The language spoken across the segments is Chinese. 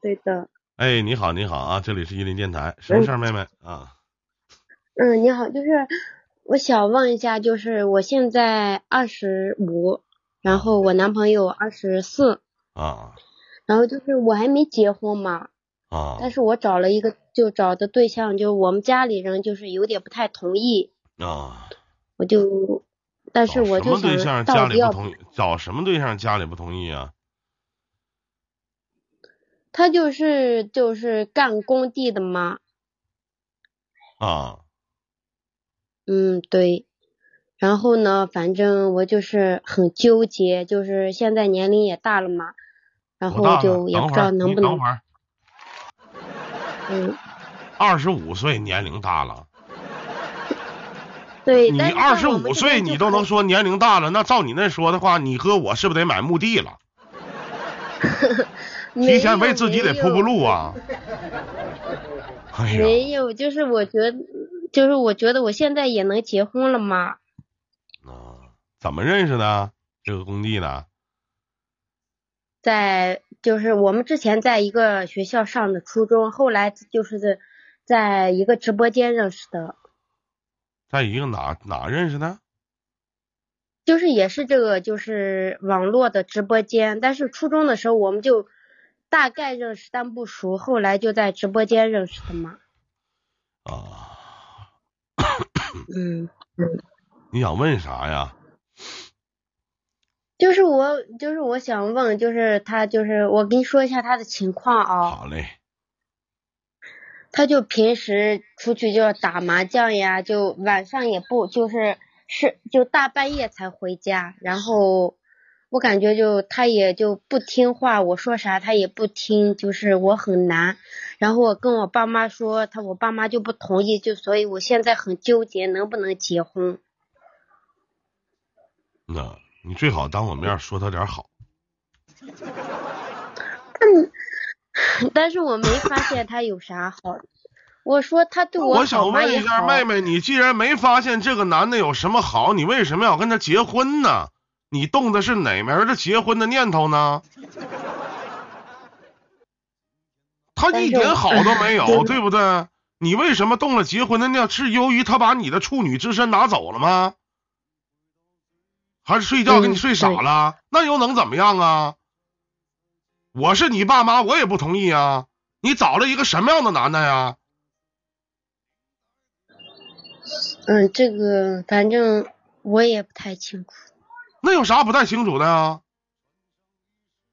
对的。哎，你好，你好啊，这里是伊林电台，什么事儿，妹妹啊？嗯，你好，就是我想问一下，就是我现在二十五，然后我男朋友二十四，啊然后就是我还没结婚嘛，啊但是我找了一个就找的对象，就我们家里人就是有点不太同意，啊！我就，但是找什我就么对象想到底要家里不同意？找什么对象家里不同意啊？他就是就是干工地的嘛，啊嗯，对。然后呢，反正我就是很纠结，就是现在年龄也大了嘛，然？后就也不知道能不能，嗯，二十五岁年龄大了，对。你二十五岁你都能说年龄大了，那照你那说的话，你和我是不是得买墓地了？提前为自己得铺铺路。啊！哎呀，没有，就是我觉得，就是我觉得我现在也能结婚了嘛。啊，怎么认识的？这个工地的？在就是我们之前在一个学校上的初中，后来就是在在一个直播间认识的，在一个哪哪认识的？就是也是这个就是网络的直播间，但是初中的时候我们就大概认识但不熟，后来就在直播间认识的嘛。啊，嗯，你想问啥呀？就是我就是我想问，就是他就是我跟你说一下他的情况啊。好嘞，他就平时出去就要打麻将呀，就晚上也不就是是就大半夜才回家，然后我感觉就他也就不听话，我说啥他也不听，就是我很难。然后我跟我爸妈说，他我爸妈就不同意，就所以我现在很纠结能不能结婚。那你最好当我面说他点好。但是我没发现他有啥好的。我说他对我我想问一下妹妹，你既然没发现这个男的有什么好，你为什么要跟他结婚呢？你动的是哪门的结婚的念头呢？他一点好都没有，对不对？你为什么动了结婚的念？是由于他把你的处女之身拿走了吗？还是睡觉给你嗯睡傻了？那又能怎么样啊？我是你爸妈，我也不同意啊！你找了一个什么样的男的呀？嗯，这个反正我也不太清楚。那有啥不太清楚的呀？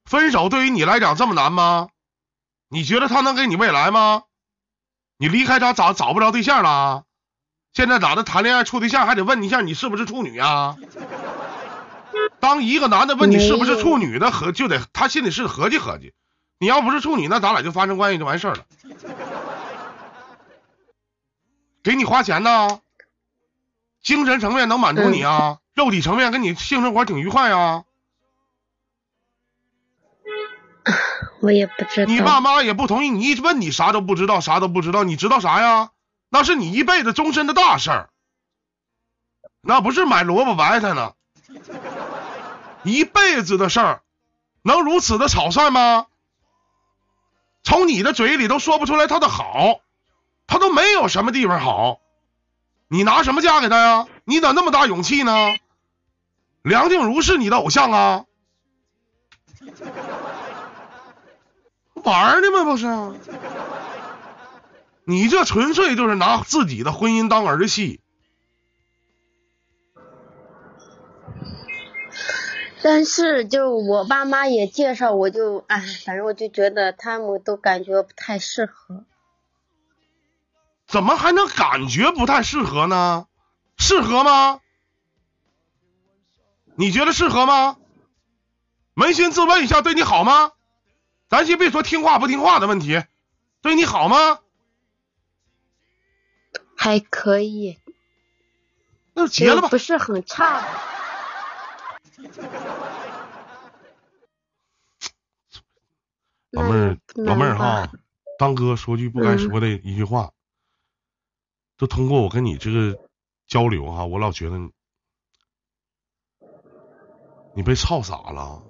分手对于你来讲这么难吗？你觉得他能给你未来吗？你离开他找找不着对象了？现在咋的？谈恋爱处对象还得问一下你是不是处女啊？当一个男的问你是不是处女的，合就得他心里是合计合计。你要不是处女，那咱俩就发生关系就完事儿了。给你花钱呢，精神层面能满足你啊，肉体层面跟你性生活挺愉快啊。我也不知道。你爸妈也不同意，你一问你啥都不知道，啥都不知道，你知道啥呀？那是你一辈子终身的大事儿，那不是买萝卜白菜呢，一辈子的事儿，能如此的草率吗？从你的嘴里都说不出来他的好，他都没有什么地方好，你拿什么嫁给他呀？你咋那么大勇气呢？梁静茹是你的偶像啊？玩儿呢吗？不是？你这纯粹就是拿自己的婚姻当儿戏。但是就我爸妈也介绍，我就哎，反正我就觉得他们都感觉不太适合。怎么还能感觉不太适合呢？适合吗？你觉得适合吗？扪心自问一下，对你好吗？咱先别说听话不听话的问题，对你好吗？还可以，那就结了吧不。是很差。老妹儿，老妹儿哈，当哥说句不该说的一句话，就通过我跟你这个交流哈，我老觉得你你被操傻了。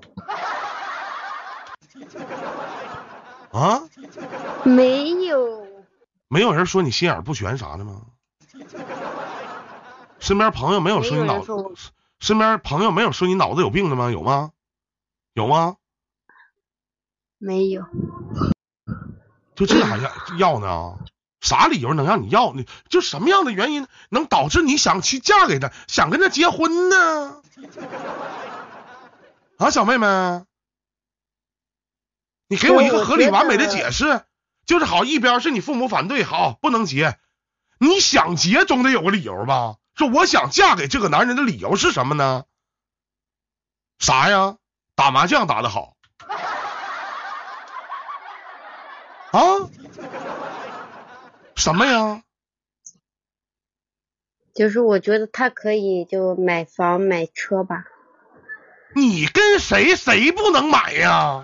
啊？没有，没有人说你心眼不全啥的吗？身边朋友没有说你脑子，身边朋友没有说你脑子有病的吗？有吗？有吗？没有。就这还要要呢？啥理由能让你要呢？就什么样的原因能导致你想去嫁给他，想跟他结婚呢？啊，小妹妹，你给我一个合理完美的解释，就是好，一边是你父母反对，好不能结，你想结总得有个理由吧？说我想嫁给这个男人的理由是什么呢？啥呀？打麻将打得好 啊？什么呀？就是我觉得他可以就买房买车吧。你跟谁谁不能买呀？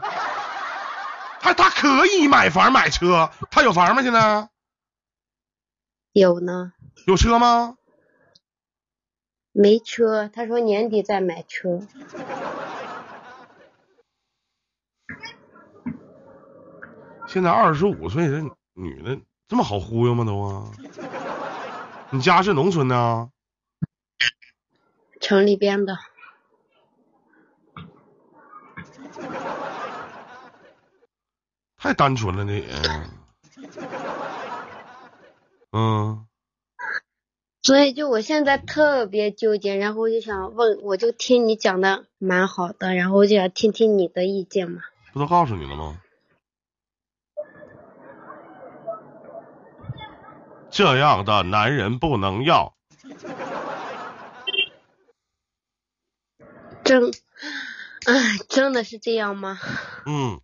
还他可以买房买车，他有房吗？现在有呢。有车吗？没车，他说年底再买车。现在二十五岁的女的这么好忽悠吗？都啊？你家是农村的？城里边的。太单纯了，那人。嗯。所以，就我现在特别纠结，然后我就想问，我就听你讲的蛮好的，然后我就想听听你的意见嘛。不都告诉你了吗？这样的男人不能要。真，哎，真的是这样吗？嗯。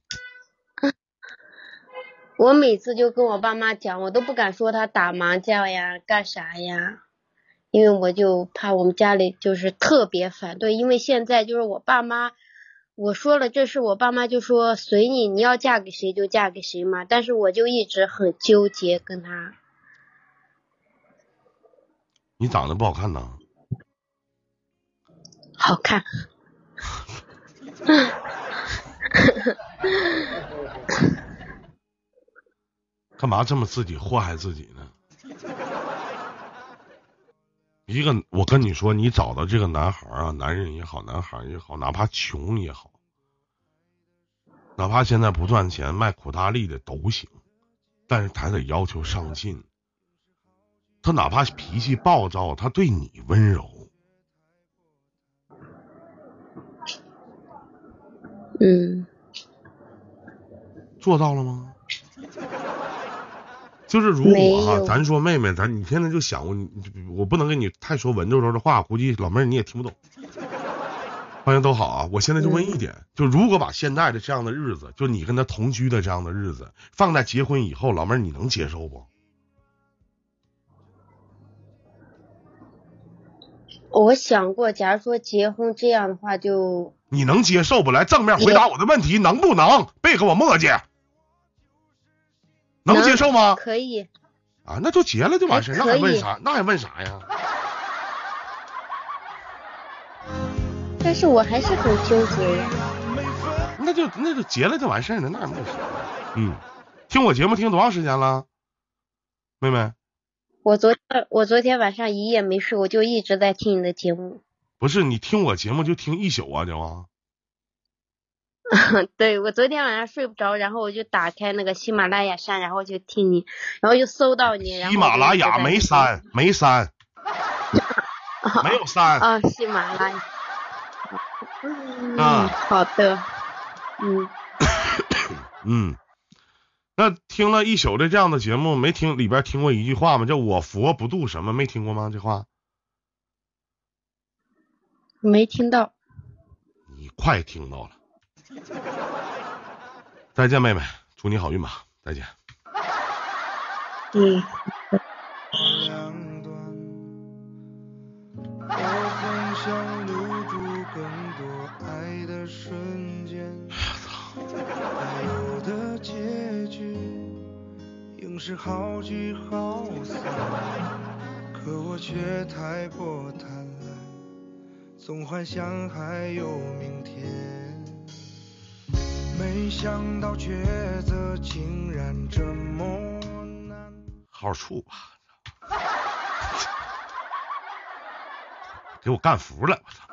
我每次就跟我爸妈讲，我都不敢说他打麻将呀，干啥呀。因为我就怕我们家里就是特别反对，因为现在就是我爸妈，我说了这事，我爸妈就说随你，你要嫁给谁就嫁给谁嘛。但是我就一直很纠结跟他。你长得不好看呐？好看。干嘛这么自己祸害自己呢？一个，我跟你说，你找到这个男孩啊，男人也好，男孩也好，哪怕穷也好，哪怕现在不赚钱，卖苦大力的都行，但是他得要求上进。他哪怕脾气暴躁，他对你温柔。嗯，做到了吗？就是如果哈，咱说妹妹，咱你现在就想过，我不能跟你太说文绉绉的话，估计老妹儿你也听不懂。欢迎都好啊！我现在就问一点，就如果把现在的这样的日子，就你跟他同居的这样的日子，放在结婚以后，老妹儿你能接受不？我想过，假如说结婚这样的话，就你能接受不？来正面回答我的问题，能不能？别跟我磨叽。能接受吗？可以。啊，那就结了就完事那还问啥？那还问啥呀？但是我还是很纠结呀。那就那就结了就完事了，那没事。嗯，听我节目听多长时间了，妹妹？我昨天我昨天晚上一夜没睡，我就一直在听你的节目。不是你听我节目就听一宿啊，就啊。对，我昨天晚上睡不着，然后我就打开那个喜马拉雅山，然后就听你，然后就搜到你。喜马拉雅没删，没删，没有删。啊，喜马拉雅。嗯，好的。嗯。嗯，那听了一宿的这样的节目，没听里边听过一句话吗？叫我佛不渡什么？没听过吗？这话？没听到。你快听到了。再见，妹妹，祝你好运吧，再见。嗯。总幻想还有明天。没想到抉择竟然这么难。好处吧，给我干服了，我操！